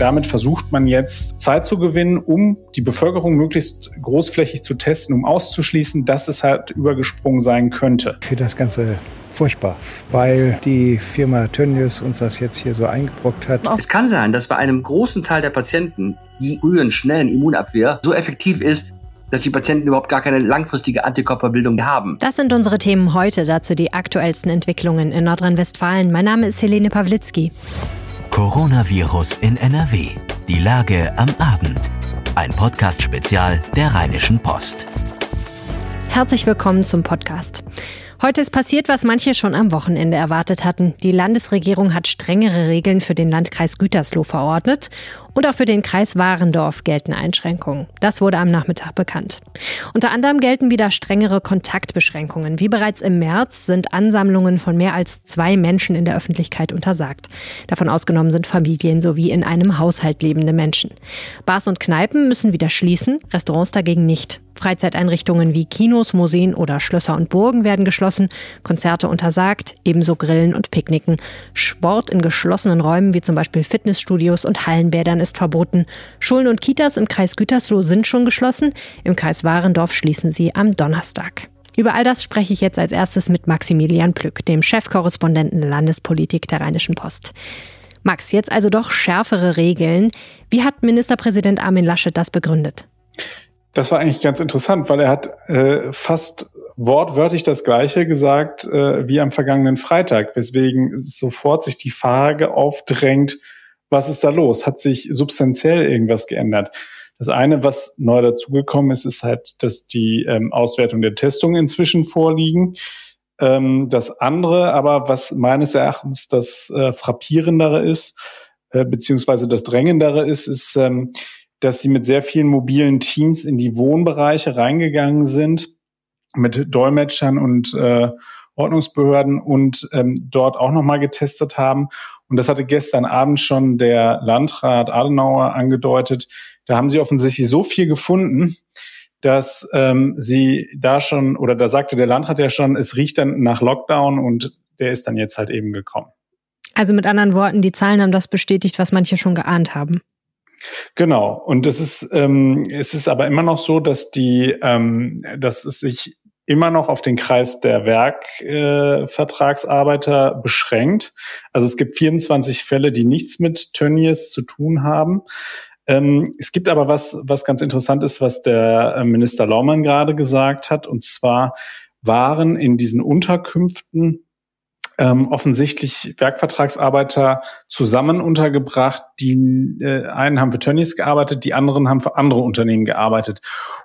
damit versucht man jetzt Zeit zu gewinnen, um die Bevölkerung möglichst großflächig zu testen, um auszuschließen, dass es halt übergesprungen sein könnte. Für das Ganze furchtbar, weil die Firma Tönnies uns das jetzt hier so eingebrockt hat. Es kann sein, dass bei einem großen Teil der Patienten die frühen, schnellen Immunabwehr so effektiv ist, dass die Patienten überhaupt gar keine langfristige Antikörperbildung haben. Das sind unsere Themen heute, dazu die aktuellsten Entwicklungen in Nordrhein-Westfalen. Mein Name ist Helene Pawlitzki. Coronavirus in NRW. Die Lage am Abend. Ein Podcast-Spezial der Rheinischen Post. Herzlich willkommen zum Podcast. Heute ist passiert, was manche schon am Wochenende erwartet hatten. Die Landesregierung hat strengere Regeln für den Landkreis Gütersloh verordnet und auch für den Kreis Warendorf gelten Einschränkungen. Das wurde am Nachmittag bekannt. Unter anderem gelten wieder strengere Kontaktbeschränkungen. Wie bereits im März sind Ansammlungen von mehr als zwei Menschen in der Öffentlichkeit untersagt. Davon ausgenommen sind Familien sowie in einem Haushalt lebende Menschen. Bars und Kneipen müssen wieder schließen, Restaurants dagegen nicht. Freizeiteinrichtungen wie Kinos, Museen oder Schlösser und Burgen werden geschlossen, Konzerte untersagt, ebenso Grillen und Picknicken. Sport in geschlossenen Räumen wie zum Beispiel Fitnessstudios und Hallenbädern ist verboten. Schulen und Kitas im Kreis Gütersloh sind schon geschlossen, im Kreis Warendorf schließen sie am Donnerstag. Über all das spreche ich jetzt als erstes mit Maximilian Plück, dem Chefkorrespondenten Landespolitik der Rheinischen Post. Max, jetzt also doch schärfere Regeln. Wie hat Ministerpräsident Armin Laschet das begründet? Das war eigentlich ganz interessant, weil er hat äh, fast wortwörtlich das Gleiche gesagt äh, wie am vergangenen Freitag, weswegen sofort sich die Frage aufdrängt, was ist da los? Hat sich substanziell irgendwas geändert? Das eine, was neu dazugekommen ist, ist halt, dass die ähm, Auswertung der Testung inzwischen vorliegen. Ähm, das andere, aber was meines Erachtens das äh, frappierendere ist, äh, beziehungsweise das drängendere ist, ist, ähm, dass sie mit sehr vielen mobilen Teams in die Wohnbereiche reingegangen sind, mit Dolmetschern und äh, Ordnungsbehörden und ähm, dort auch nochmal getestet haben. Und das hatte gestern Abend schon der Landrat Adenauer angedeutet. Da haben sie offensichtlich so viel gefunden, dass ähm, sie da schon, oder da sagte der Landrat ja schon, es riecht dann nach Lockdown und der ist dann jetzt halt eben gekommen. Also mit anderen Worten, die Zahlen haben das bestätigt, was manche schon geahnt haben. Genau. Und es ist, ähm, es ist aber immer noch so, dass die, ähm, dass es sich immer noch auf den Kreis der Werkvertragsarbeiter äh, beschränkt. Also es gibt 24 Fälle, die nichts mit Tönnies zu tun haben. Ähm, es gibt aber was, was ganz interessant ist, was der äh, Minister Laumann gerade gesagt hat. Und zwar waren in diesen Unterkünften ähm, offensichtlich Werkvertragsarbeiter zusammen untergebracht. Die äh, einen haben für Tönnies gearbeitet, die anderen haben für andere Unternehmen gearbeitet.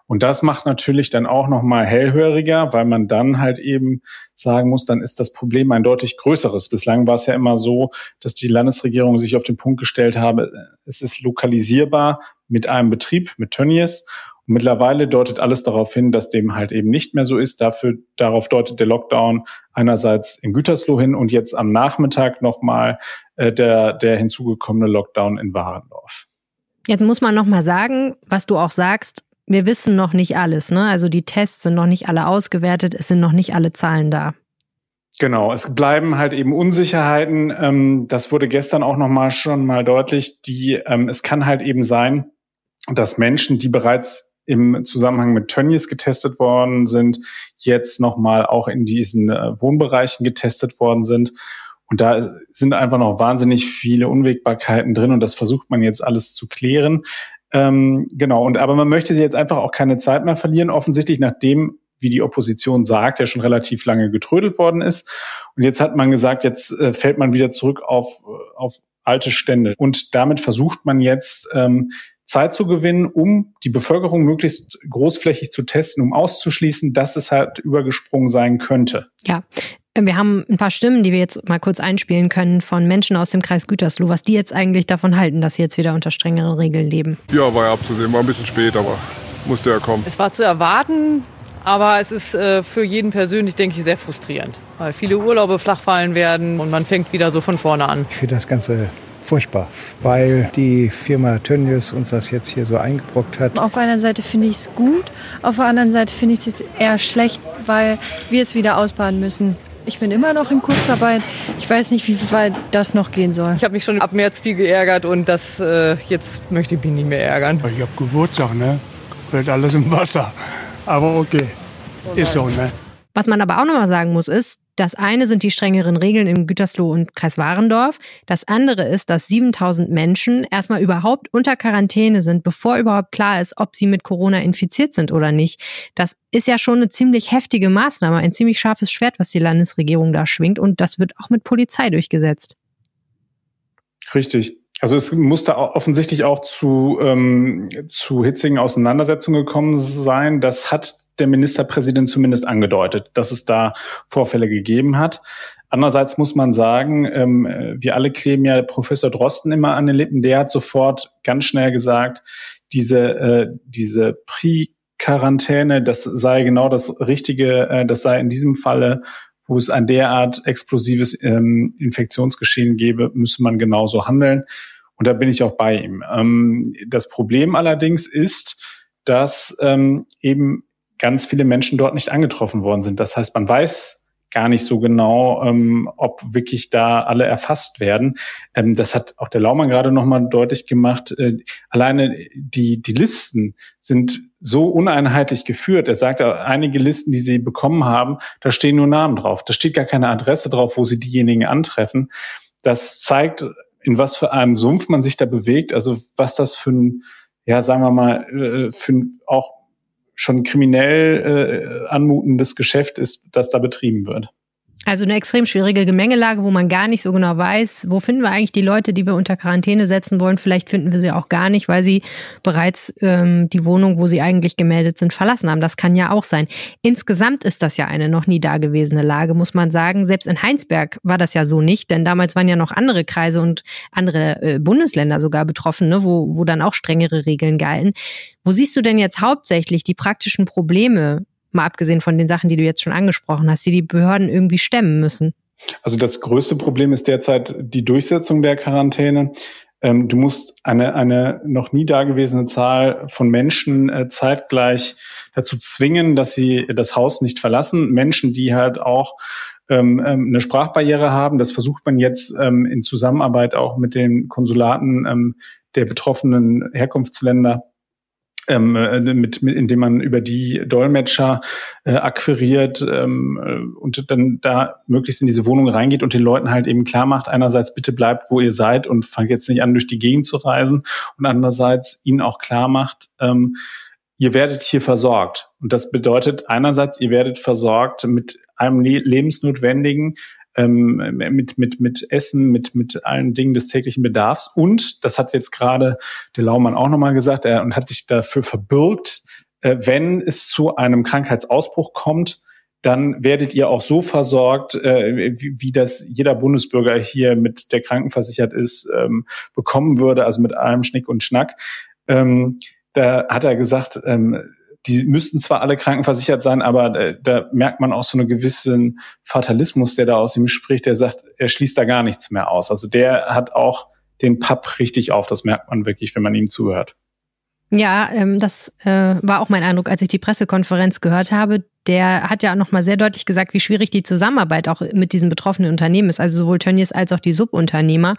Und das macht natürlich dann auch noch mal hellhöriger, weil man dann halt eben sagen muss, dann ist das Problem ein deutlich größeres. Bislang war es ja immer so, dass die Landesregierung sich auf den Punkt gestellt habe, es ist lokalisierbar mit einem Betrieb, mit Tönnies mittlerweile deutet alles darauf hin, dass dem halt eben nicht mehr so ist. Dafür, darauf deutet der Lockdown einerseits in Gütersloh hin und jetzt am Nachmittag nochmal äh, der, der hinzugekommene Lockdown in Warendorf. Jetzt muss man nochmal sagen, was du auch sagst, wir wissen noch nicht alles. Ne? Also die Tests sind noch nicht alle ausgewertet, es sind noch nicht alle Zahlen da. Genau, es bleiben halt eben Unsicherheiten. Ähm, das wurde gestern auch nochmal schon mal deutlich. Die, ähm, es kann halt eben sein, dass Menschen, die bereits im Zusammenhang mit Tönnies getestet worden sind, jetzt nochmal auch in diesen äh, Wohnbereichen getestet worden sind. Und da sind einfach noch wahnsinnig viele Unwägbarkeiten drin und das versucht man jetzt alles zu klären. Ähm, genau, und aber man möchte jetzt einfach auch keine Zeit mehr verlieren, offensichtlich nachdem, wie die Opposition sagt, ja schon relativ lange getrödelt worden ist. Und jetzt hat man gesagt, jetzt äh, fällt man wieder zurück auf, auf alte Stände. Und damit versucht man jetzt ähm, Zeit zu gewinnen, um die Bevölkerung möglichst großflächig zu testen, um auszuschließen, dass es halt übergesprungen sein könnte. Ja. Wir haben ein paar Stimmen, die wir jetzt mal kurz einspielen können von Menschen aus dem Kreis Gütersloh, was die jetzt eigentlich davon halten, dass sie jetzt wieder unter strengeren Regeln leben. Ja, war ja abzusehen, war ein bisschen spät, aber musste ja kommen. Es war zu erwarten, aber es ist äh, für jeden persönlich, denke ich, sehr frustrierend, weil viele Urlaube flachfallen werden und man fängt wieder so von vorne an. Ich finde das Ganze furchtbar, weil die Firma Tönnies uns das jetzt hier so eingebrockt hat. Auf einer Seite finde ich es gut, auf der anderen Seite finde ich es eher schlecht, weil wir es wieder ausbaden müssen. Ich bin immer noch in Kurzarbeit. Ich weiß nicht, wie weit das noch gehen soll. Ich habe mich schon ab März viel geärgert und das äh, jetzt möchte ich mich nicht mehr ärgern. Ich habe Geburtstag, ne? Fällt alles im Wasser. Aber okay, ist so, ne? Was man aber auch nochmal sagen muss, ist, das eine sind die strengeren Regeln in Gütersloh und Kreis Warendorf. Das andere ist, dass 7000 Menschen erstmal überhaupt unter Quarantäne sind, bevor überhaupt klar ist, ob sie mit Corona infiziert sind oder nicht. Das ist ja schon eine ziemlich heftige Maßnahme, ein ziemlich scharfes Schwert, was die Landesregierung da schwingt. Und das wird auch mit Polizei durchgesetzt. Richtig. Also es musste offensichtlich auch zu, ähm, zu hitzigen Auseinandersetzungen gekommen sein. Das hat der Ministerpräsident zumindest angedeutet, dass es da Vorfälle gegeben hat. Andererseits muss man sagen, ähm, wir alle kleben ja Professor Drosten immer an den Lippen. Der hat sofort ganz schnell gesagt, diese, äh, diese Pre-Quarantäne, das sei genau das Richtige, äh, das sei in diesem Falle wo es ein derart explosives ähm, Infektionsgeschehen gäbe, müsse man genauso handeln. Und da bin ich auch bei ihm. Ähm, das Problem allerdings ist, dass ähm, eben ganz viele Menschen dort nicht angetroffen worden sind. Das heißt, man weiß gar nicht so genau, ähm, ob wirklich da alle erfasst werden. Ähm, das hat auch der Laumann gerade nochmal deutlich gemacht. Äh, alleine die, die Listen sind so uneinheitlich geführt. Er sagt, einige Listen, die sie bekommen haben, da stehen nur Namen drauf. Da steht gar keine Adresse drauf, wo sie diejenigen antreffen. Das zeigt, in was für einem Sumpf man sich da bewegt. Also was das für ein, ja, sagen wir mal, äh, für ein auch schon kriminell äh, anmutendes Geschäft ist, das da betrieben wird. Also eine extrem schwierige Gemengelage, wo man gar nicht so genau weiß, wo finden wir eigentlich die Leute, die wir unter Quarantäne setzen wollen. Vielleicht finden wir sie auch gar nicht, weil sie bereits ähm, die Wohnung, wo sie eigentlich gemeldet sind, verlassen haben. Das kann ja auch sein. Insgesamt ist das ja eine noch nie dagewesene Lage, muss man sagen. Selbst in Heinsberg war das ja so nicht, denn damals waren ja noch andere Kreise und andere äh, Bundesländer sogar betroffen, ne, wo, wo dann auch strengere Regeln galten. Wo siehst du denn jetzt hauptsächlich die praktischen Probleme mal abgesehen von den Sachen, die du jetzt schon angesprochen hast, die die Behörden irgendwie stemmen müssen? Also das größte Problem ist derzeit die Durchsetzung der Quarantäne. Ähm, du musst eine, eine noch nie dagewesene Zahl von Menschen äh, zeitgleich dazu zwingen, dass sie das Haus nicht verlassen. Menschen, die halt auch ähm, ähm eine Sprachbarriere haben. Das versucht man jetzt ähm, in Zusammenarbeit auch mit den Konsulaten der betroffenen Herkunftsländer ähm, äh, mit, mit, indem man über die Dolmetscher äh, akquiriert ähm, äh, und dann da möglichst in diese Wohnung reingeht und den Leuten halt eben klar macht, einerseits bitte bleibt, wo ihr seid und fangt jetzt nicht an, durch die Gegend zu reisen und andererseits ihnen auch klar macht, ähm, ihr werdet hier versorgt. Und das bedeutet einerseits, ihr werdet versorgt mit einem lebensnotwendigen, ähm, mit, mit, mit Essen, mit, mit allen Dingen des täglichen Bedarfs. Und, das hat jetzt gerade der Laumann auch nochmal gesagt, er und hat sich dafür verbürgt, äh, wenn es zu einem Krankheitsausbruch kommt, dann werdet ihr auch so versorgt, äh, wie, wie das jeder Bundesbürger hier mit der krankenversichert ist, ähm, bekommen würde, also mit allem Schnick und Schnack. Ähm, da hat er gesagt, ähm, die müssten zwar alle krankenversichert sein, aber da, da merkt man auch so einen gewissen Fatalismus, der da aus ihm spricht, der sagt, er schließt da gar nichts mehr aus. Also der hat auch den Papp richtig auf, das merkt man wirklich, wenn man ihm zuhört. Ja, ähm, das äh, war auch mein Eindruck, als ich die Pressekonferenz gehört habe. Der hat ja nochmal sehr deutlich gesagt, wie schwierig die Zusammenarbeit auch mit diesen betroffenen Unternehmen ist, also sowohl Tönnies als auch die Subunternehmer.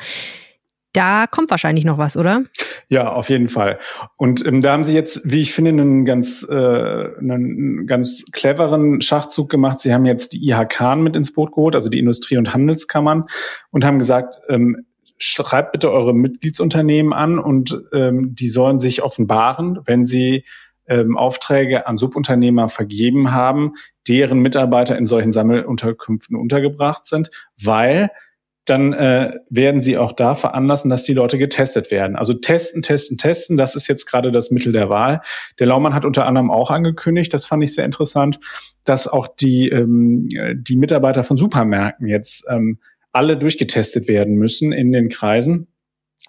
Da kommt wahrscheinlich noch was, oder? Ja, auf jeden Fall. Und ähm, da haben Sie jetzt, wie ich finde, einen ganz, äh, einen ganz cleveren Schachzug gemacht. Sie haben jetzt die IHK mit ins Boot geholt, also die Industrie- und Handelskammern, und haben gesagt, ähm, schreibt bitte eure Mitgliedsunternehmen an und ähm, die sollen sich offenbaren, wenn sie ähm, Aufträge an Subunternehmer vergeben haben, deren Mitarbeiter in solchen Sammelunterkünften untergebracht sind, weil dann äh, werden sie auch da veranlassen, dass die Leute getestet werden. Also testen, testen, testen, das ist jetzt gerade das Mittel der Wahl. Der Laumann hat unter anderem auch angekündigt, das fand ich sehr interessant, dass auch die, ähm, die Mitarbeiter von Supermärkten jetzt ähm, alle durchgetestet werden müssen in den Kreisen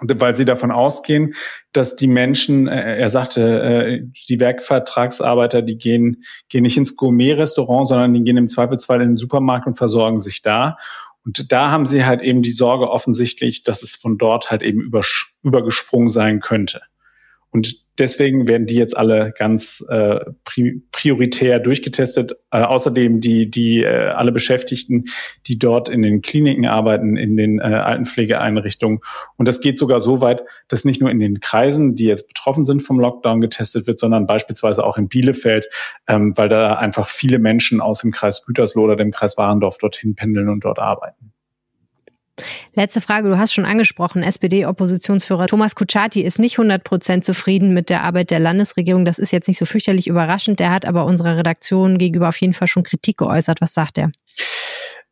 weil sie davon ausgehen, dass die Menschen, äh, er sagte, äh, die Werkvertragsarbeiter, die gehen, gehen nicht ins Gourmet-Restaurant, sondern die gehen im Zweifelsfall in den Supermarkt und versorgen sich da. Und da haben sie halt eben die Sorge offensichtlich, dass es von dort halt eben übergesprungen sein könnte. Und deswegen werden die jetzt alle ganz äh, pri prioritär durchgetestet. Äh, außerdem die, die äh, alle Beschäftigten, die dort in den Kliniken arbeiten, in den äh, Altenpflegeeinrichtungen. Und das geht sogar so weit, dass nicht nur in den Kreisen, die jetzt betroffen sind vom Lockdown, getestet wird, sondern beispielsweise auch in Bielefeld, ähm, weil da einfach viele Menschen aus dem Kreis Gütersloh oder dem Kreis Warendorf dorthin pendeln und dort arbeiten. Letzte Frage, du hast schon angesprochen, SPD-Oppositionsführer Thomas Kutschaty ist nicht 100 Prozent zufrieden mit der Arbeit der Landesregierung. Das ist jetzt nicht so fürchterlich überraschend. Der hat aber unserer Redaktion gegenüber auf jeden Fall schon Kritik geäußert. Was sagt er?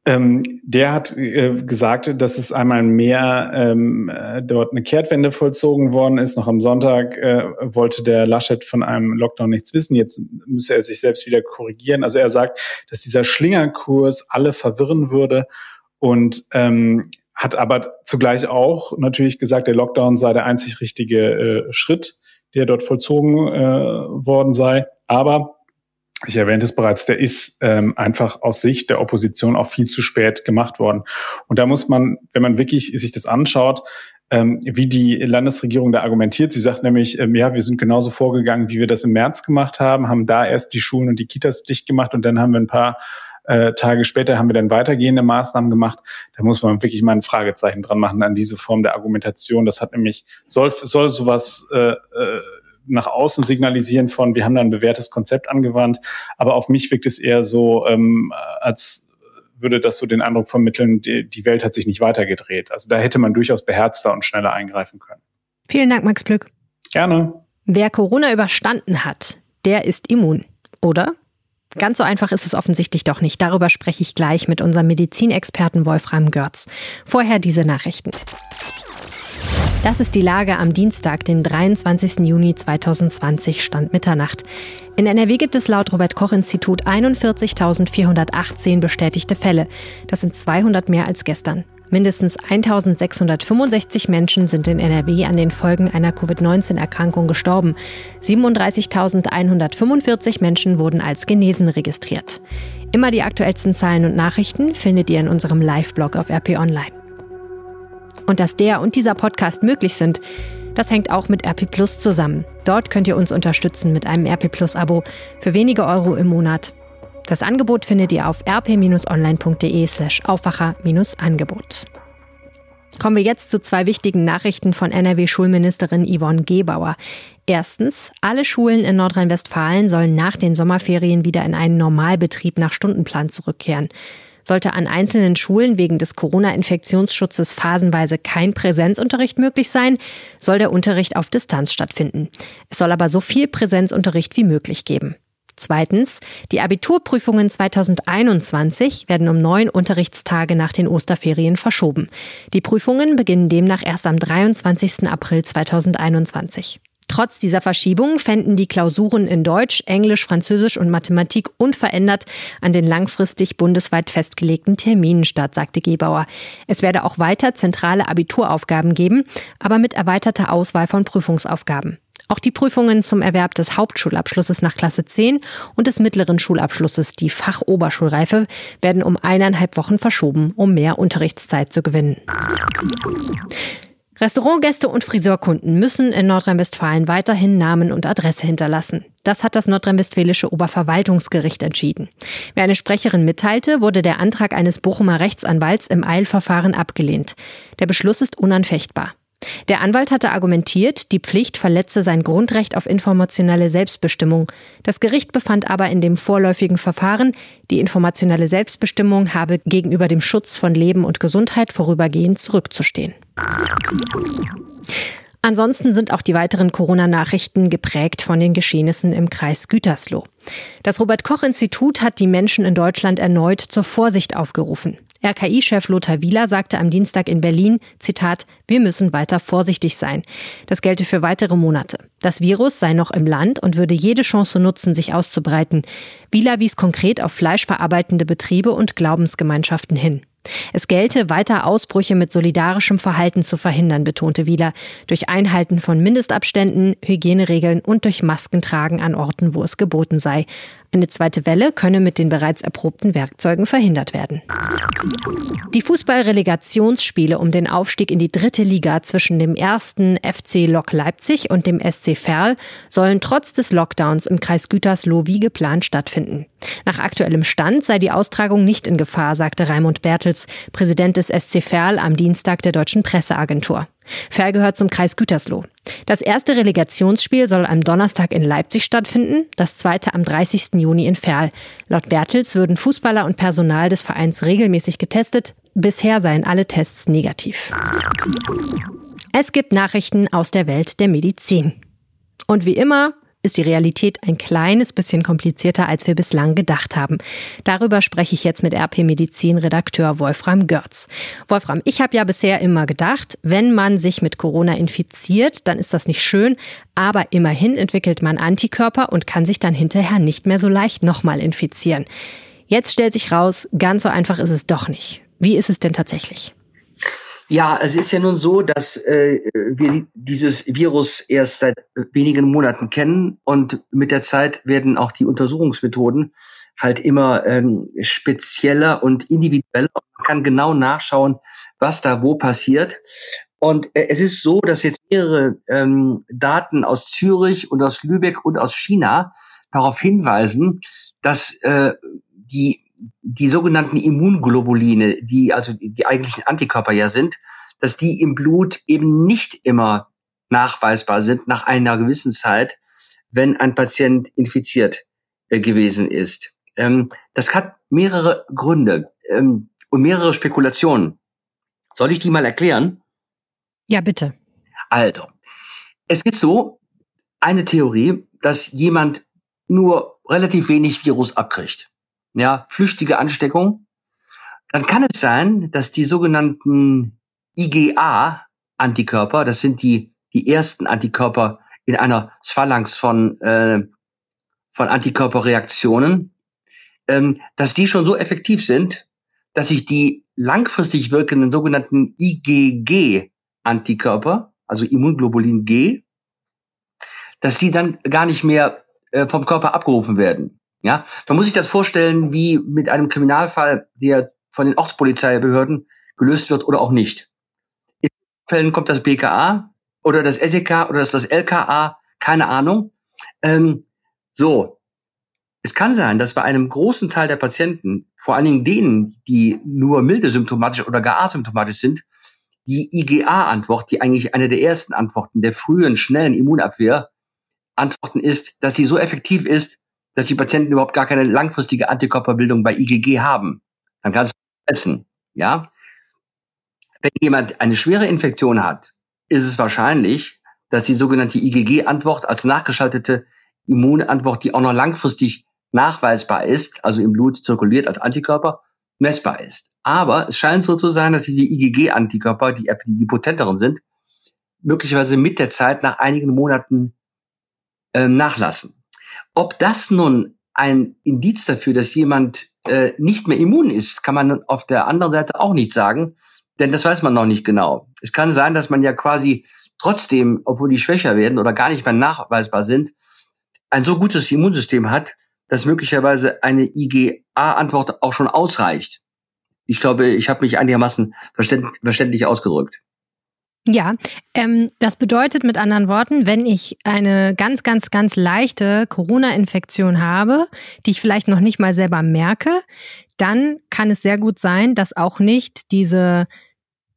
Ähm, der hat äh, gesagt, dass es einmal mehr ähm, äh, dort eine Kehrtwende vollzogen worden ist. Noch am Sonntag äh, wollte der Laschet von einem Lockdown nichts wissen. Jetzt müsse er sich selbst wieder korrigieren. Also er sagt, dass dieser Schlingerkurs alle verwirren würde und ähm, hat aber zugleich auch natürlich gesagt, der Lockdown sei der einzig richtige äh, Schritt, der dort vollzogen äh, worden sei. Aber ich erwähnte es bereits, der ist ähm, einfach aus Sicht der Opposition auch viel zu spät gemacht worden. Und da muss man, wenn man wirklich sich das anschaut, ähm, wie die Landesregierung da argumentiert. Sie sagt nämlich, ähm, ja, wir sind genauso vorgegangen, wie wir das im März gemacht haben, haben da erst die Schulen und die Kitas dicht gemacht und dann haben wir ein paar äh, Tage später haben wir dann weitergehende Maßnahmen gemacht. Da muss man wirklich mal ein Fragezeichen dran machen an diese Form der Argumentation. Das hat nämlich, soll, soll sowas äh, äh, nach außen signalisieren von, wir haben da ein bewährtes Konzept angewandt, aber auf mich wirkt es eher so, ähm, als würde das so den Eindruck vermitteln, die, die Welt hat sich nicht weitergedreht. Also da hätte man durchaus beherzter und schneller eingreifen können. Vielen Dank, Max Plück. Gerne. Wer Corona überstanden hat, der ist immun, oder? Ganz so einfach ist es offensichtlich doch nicht. Darüber spreche ich gleich mit unserem Medizinexperten Wolfram Görz. Vorher diese Nachrichten. Das ist die Lage am Dienstag, den 23. Juni 2020, Stand Mitternacht. In NRW gibt es laut Robert Koch Institut 41.418 bestätigte Fälle. Das sind 200 mehr als gestern. Mindestens 1665 Menschen sind in NRW an den Folgen einer Covid-19-Erkrankung gestorben. 37.145 Menschen wurden als genesen registriert. Immer die aktuellsten Zahlen und Nachrichten findet ihr in unserem Live-Blog auf RP Online. Und dass der und dieser Podcast möglich sind, das hängt auch mit RP Plus zusammen. Dort könnt ihr uns unterstützen mit einem RP Plus Abo für wenige Euro im Monat. Das Angebot findet ihr auf rp-online.de slash Aufwacher-Angebot. Kommen wir jetzt zu zwei wichtigen Nachrichten von NRW-Schulministerin Yvonne Gebauer. Erstens, alle Schulen in Nordrhein-Westfalen sollen nach den Sommerferien wieder in einen Normalbetrieb nach Stundenplan zurückkehren. Sollte an einzelnen Schulen wegen des Corona-Infektionsschutzes phasenweise kein Präsenzunterricht möglich sein, soll der Unterricht auf Distanz stattfinden. Es soll aber so viel Präsenzunterricht wie möglich geben. Zweitens, die Abiturprüfungen 2021 werden um neun Unterrichtstage nach den Osterferien verschoben. Die Prüfungen beginnen demnach erst am 23. April 2021. Trotz dieser Verschiebung fänden die Klausuren in Deutsch, Englisch, Französisch und Mathematik unverändert an den langfristig bundesweit festgelegten Terminen statt, sagte Gebauer. Es werde auch weiter zentrale Abituraufgaben geben, aber mit erweiterter Auswahl von Prüfungsaufgaben. Auch die Prüfungen zum Erwerb des Hauptschulabschlusses nach Klasse 10 und des mittleren Schulabschlusses, die Fachoberschulreife, werden um eineinhalb Wochen verschoben, um mehr Unterrichtszeit zu gewinnen. Restaurantgäste und Friseurkunden müssen in Nordrhein-Westfalen weiterhin Namen und Adresse hinterlassen. Das hat das nordrhein-westfälische Oberverwaltungsgericht entschieden. Wie eine Sprecherin mitteilte, wurde der Antrag eines Bochumer Rechtsanwalts im Eilverfahren abgelehnt. Der Beschluss ist unanfechtbar. Der Anwalt hatte argumentiert, die Pflicht verletze sein Grundrecht auf informationelle Selbstbestimmung. Das Gericht befand aber in dem vorläufigen Verfahren, die informationelle Selbstbestimmung habe gegenüber dem Schutz von Leben und Gesundheit vorübergehend zurückzustehen. Ansonsten sind auch die weiteren Corona-Nachrichten geprägt von den Geschehnissen im Kreis Gütersloh. Das Robert Koch Institut hat die Menschen in Deutschland erneut zur Vorsicht aufgerufen. RKI-Chef Lothar Wieler sagte am Dienstag in Berlin, Zitat, wir müssen weiter vorsichtig sein. Das gelte für weitere Monate. Das Virus sei noch im Land und würde jede Chance nutzen, sich auszubreiten. Wieler wies konkret auf fleischverarbeitende Betriebe und Glaubensgemeinschaften hin. Es gelte, weiter Ausbrüche mit solidarischem Verhalten zu verhindern, betonte Wieler, durch Einhalten von Mindestabständen, Hygieneregeln und durch Maskentragen an Orten, wo es geboten sei. Eine zweite Welle könne mit den bereits erprobten Werkzeugen verhindert werden. Die Fußballrelegationsspiele um den Aufstieg in die dritte Liga zwischen dem ersten FC Lok Leipzig und dem SC Verl sollen trotz des Lockdowns im Kreis Gütersloh wie geplant stattfinden. Nach aktuellem Stand sei die Austragung nicht in Gefahr, sagte Raimund Bertels, Präsident des SC Verl am Dienstag der deutschen Presseagentur. Ferl gehört zum Kreis Gütersloh. Das erste Relegationsspiel soll am Donnerstag in Leipzig stattfinden, das zweite am 30. Juni in Ferl. Laut Bertels würden Fußballer und Personal des Vereins regelmäßig getestet. Bisher seien alle Tests negativ. Es gibt Nachrichten aus der Welt der Medizin. Und wie immer ist die Realität ein kleines bisschen komplizierter, als wir bislang gedacht haben. Darüber spreche ich jetzt mit RP Medizin Redakteur Wolfram Görz. Wolfram, ich habe ja bisher immer gedacht, wenn man sich mit Corona infiziert, dann ist das nicht schön, aber immerhin entwickelt man Antikörper und kann sich dann hinterher nicht mehr so leicht nochmal infizieren. Jetzt stellt sich raus, ganz so einfach ist es doch nicht. Wie ist es denn tatsächlich? Ja, es ist ja nun so, dass äh, wir dieses Virus erst seit wenigen Monaten kennen und mit der Zeit werden auch die Untersuchungsmethoden halt immer ähm, spezieller und individueller. Man kann genau nachschauen, was da wo passiert. Und äh, es ist so, dass jetzt mehrere ähm, Daten aus Zürich und aus Lübeck und aus China darauf hinweisen, dass äh, die die sogenannten Immunglobuline, die also die eigentlichen Antikörper ja sind, dass die im Blut eben nicht immer nachweisbar sind nach einer gewissen Zeit, wenn ein Patient infiziert äh, gewesen ist. Ähm, das hat mehrere Gründe ähm, und mehrere Spekulationen. Soll ich die mal erklären? Ja, bitte. Also, es ist so eine Theorie, dass jemand nur relativ wenig Virus abkriegt ja, flüchtige Ansteckung, dann kann es sein, dass die sogenannten IgA-Antikörper, das sind die, die ersten Antikörper in einer Phalanx von, äh, von Antikörperreaktionen, ähm, dass die schon so effektiv sind, dass sich die langfristig wirkenden sogenannten IgG-Antikörper, also Immunglobulin G, dass die dann gar nicht mehr äh, vom Körper abgerufen werden. Ja, man muss sich das vorstellen wie mit einem Kriminalfall, der von den Ortspolizeibehörden gelöst wird oder auch nicht. In Fällen kommt das BKA oder das SEK oder das, das LKA, keine Ahnung. Ähm, so, es kann sein, dass bei einem großen Teil der Patienten, vor allen Dingen denen, die nur milde symptomatisch oder gar asymptomatisch sind, die IgA-Antwort, die eigentlich eine der ersten Antworten der frühen, schnellen Immunabwehr, Antworten ist, dass sie so effektiv ist, dass die Patienten überhaupt gar keine langfristige Antikörperbildung bei IgG haben. Dann kannst du essen, ja. Wenn jemand eine schwere Infektion hat, ist es wahrscheinlich, dass die sogenannte IgG-Antwort als nachgeschaltete Immunantwort, die auch noch langfristig nachweisbar ist, also im Blut zirkuliert als Antikörper, messbar ist. Aber es scheint so zu sein, dass diese IgG-Antikörper, die, die potenteren sind, möglicherweise mit der Zeit nach einigen Monaten äh, nachlassen. Ob das nun ein Indiz dafür, dass jemand äh, nicht mehr immun ist, kann man auf der anderen Seite auch nicht sagen, denn das weiß man noch nicht genau. Es kann sein, dass man ja quasi trotzdem, obwohl die schwächer werden oder gar nicht mehr nachweisbar sind, ein so gutes Immunsystem hat, dass möglicherweise eine IgA-Antwort auch schon ausreicht. Ich glaube, ich habe mich einigermaßen verständlich ausgedrückt. Ja, ähm, das bedeutet mit anderen Worten, wenn ich eine ganz, ganz, ganz leichte Corona-Infektion habe, die ich vielleicht noch nicht mal selber merke, dann kann es sehr gut sein, dass auch nicht diese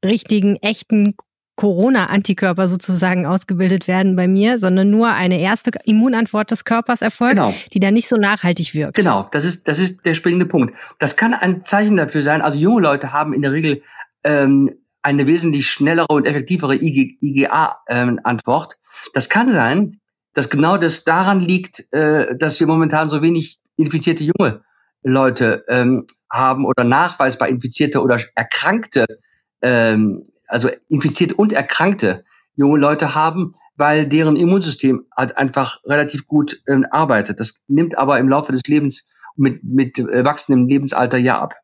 richtigen, echten Corona-Antikörper sozusagen ausgebildet werden bei mir, sondern nur eine erste Immunantwort des Körpers erfolgt, genau. die dann nicht so nachhaltig wirkt. Genau, das ist, das ist der springende Punkt. Das kann ein Zeichen dafür sein. Also junge Leute haben in der Regel ähm, eine wesentlich schnellere und effektivere IgA-Antwort. Ähm, das kann sein, dass genau das daran liegt, äh, dass wir momentan so wenig infizierte junge Leute ähm, haben oder nachweisbar infizierte oder erkrankte, ähm, also infizierte und erkrankte junge Leute haben, weil deren Immunsystem halt einfach relativ gut ähm, arbeitet. Das nimmt aber im Laufe des Lebens mit, mit äh, wachsendem Lebensalter ja ab.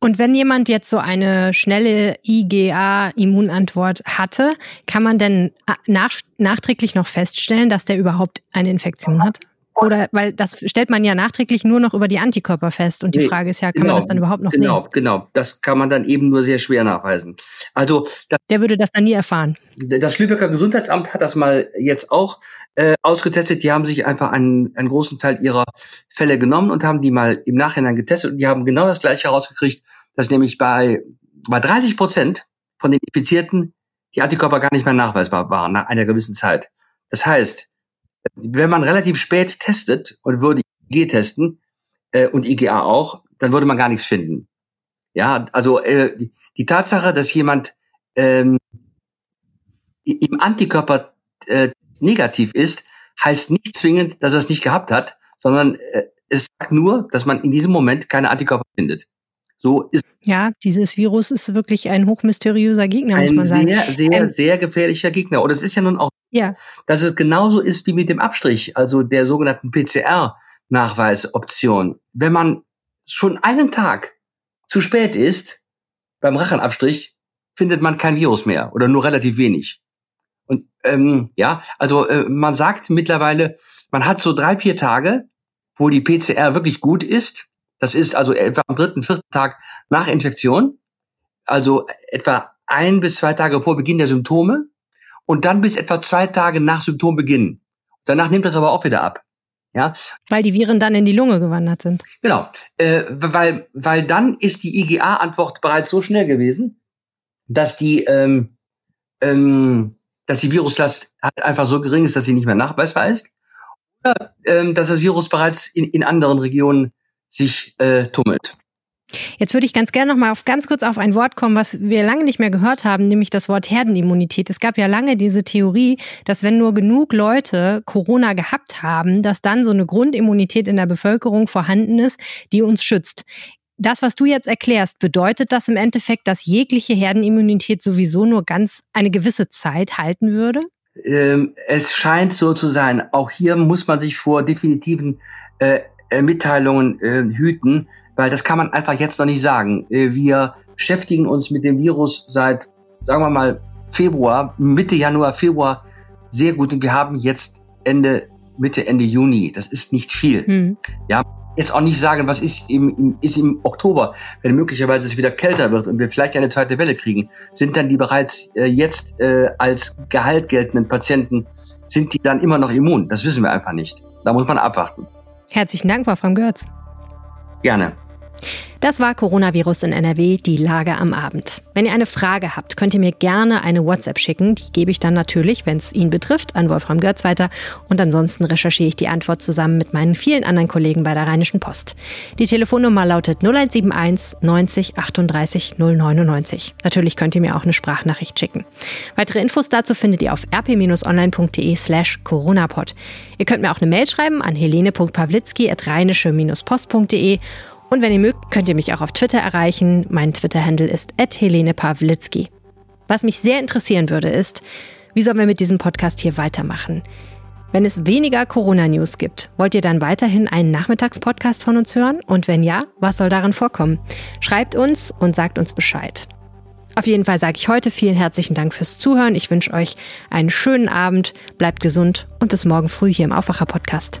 Und wenn jemand jetzt so eine schnelle IgA-Immunantwort hatte, kann man denn nach, nachträglich noch feststellen, dass der überhaupt eine Infektion hat? Oder weil das stellt man ja nachträglich nur noch über die Antikörper fest. Und die Nee, Frage ist ja, kann genau, man das dann überhaupt noch genau, sehen? Genau, das kann man dann eben nur sehr schwer nachweisen. Also Der würde das dann nie erfahren. das Lübecker Gesundheitsamt hat das mal jetzt auch äh, ausgetestet. Die haben sich einfach einen, einen großen Teil ihrer Fälle genommen und haben die mal im Nachhinein getestet und die haben genau das gleiche herausgekriegt, dass nämlich bei, bei 30 Prozent von den Infizierten die Antikörper gar nicht mehr nachweisbar waren nach einer gewissen Zeit. Das heißt, wenn man relativ spät testet und würde IG testen äh, und IgA auch, dann würde man gar nichts finden. Ja, also äh, die- Tatsache, dass jemand ähm, im Antikörper äh, negativ ist, heißt nicht zwingend, dass er es nicht gehabt hat, sondern äh, es sagt nur, dass man in diesem Moment keine Antikörper findet. So ist Ja, dieses Virus ist wirklich ein hochmysteriöser Gegner, muss ein man sagen. sehr, sehr, Ähm, sehr gefährlicher Gegner. Und es ist ja nun auch, Ja, dass es genauso ist wie mit dem Abstrich, also der sogenannten PCR-Nachweisoption. Wenn man schon einen Tag zu spät ist beim Rachenabstrich, findet man kein Virus mehr oder nur relativ wenig. Und ähm, ja, also äh, man sagt mittlerweile, man hat so drei, vier Tage, wo die PCR wirklich gut ist. Das ist also etwa am dritten, vierten Tag nach Infektion, also etwa ein bis zwei Tage vor Beginn der Symptome und dann bis etwa zwei Tage nach Symptombeginn. Danach nimmt das aber auch wieder ab. Ja, weil die Viren dann in die Lunge gewandert sind. Genau, äh, weil, weil dann ist die IgA-Antwort bereits so schnell gewesen, dass die, ähm, ähm, dass die Viruslast halt einfach so gering ist, dass sie nicht mehr nachweisbar ist. Oder ähm, dass das Virus bereits in, in anderen Regionen sich äh, tummelt. Jetzt würde ich ganz gerne noch mal auf ganz kurz auf ein Wort kommen, was wir lange nicht mehr gehört haben, nämlich das Wort Herdenimmunität. Es gab ja lange diese Theorie, dass wenn nur genug Leute Corona gehabt haben, dass dann so eine Grundimmunität in der Bevölkerung vorhanden ist, die uns schützt. Das, was du jetzt erklärst, bedeutet das im Endeffekt, dass jegliche Herdenimmunität sowieso nur ganz eine gewisse Zeit halten würde? Ähm, es scheint so zu sein. Auch hier muss man sich vor definitiven äh, äh, Mitteilungen äh, hüten, weil das kann man einfach jetzt noch nicht sagen. Äh, wir beschäftigen uns mit dem Virus seit, sagen wir mal, Februar, Mitte Januar, Februar sehr gut und wir haben jetzt Ende, Mitte, Ende Juni. Das ist nicht viel. Hm. Ja, jetzt auch nicht sagen, was ist im, im, ist im Oktober, wenn möglicherweise es wieder kälter wird und wir vielleicht eine zweite Welle kriegen, sind dann die bereits äh, jetzt äh, als Gehalt geltenden Patienten, sind die dann immer noch immun? Das wissen wir einfach nicht. Da muss man abwarten. Herzlichen Dank, Wolfram Görz. Gerne. Das war Coronavirus in NRW, die Lage am Abend. Wenn ihr eine Frage habt, könnt ihr mir gerne eine WhatsApp schicken. Die gebe ich dann natürlich, wenn es ihn betrifft, an Wolfram Görz weiter. Und ansonsten recherchiere ich die Antwort zusammen mit meinen vielen anderen Kollegen bei der Rheinischen Post. Die Telefonnummer lautet 0171 90 38 099. Natürlich könnt ihr mir auch eine Sprachnachricht schicken. Weitere Infos dazu findet ihr auf rp-online.de slash coronapod. Ihr könnt mir auch eine Mail schreiben an helene.pawlitzki at rheinische-post.de und wenn ihr mögt, könnt ihr mich auch auf Twitter erreichen. Mein Twitter-Handle ist Helene Pawlitzki. Was mich sehr interessieren würde, ist, wie sollen wir mit diesem Podcast hier weitermachen? Wenn es weniger Corona-News gibt, wollt ihr dann weiterhin einen Nachmittagspodcast von uns hören? Und wenn ja, was soll darin vorkommen? Schreibt uns und sagt uns Bescheid. Auf jeden Fall sage ich heute vielen herzlichen Dank fürs Zuhören. Ich wünsche euch einen schönen Abend, bleibt gesund und bis morgen früh hier im Aufwacher-Podcast.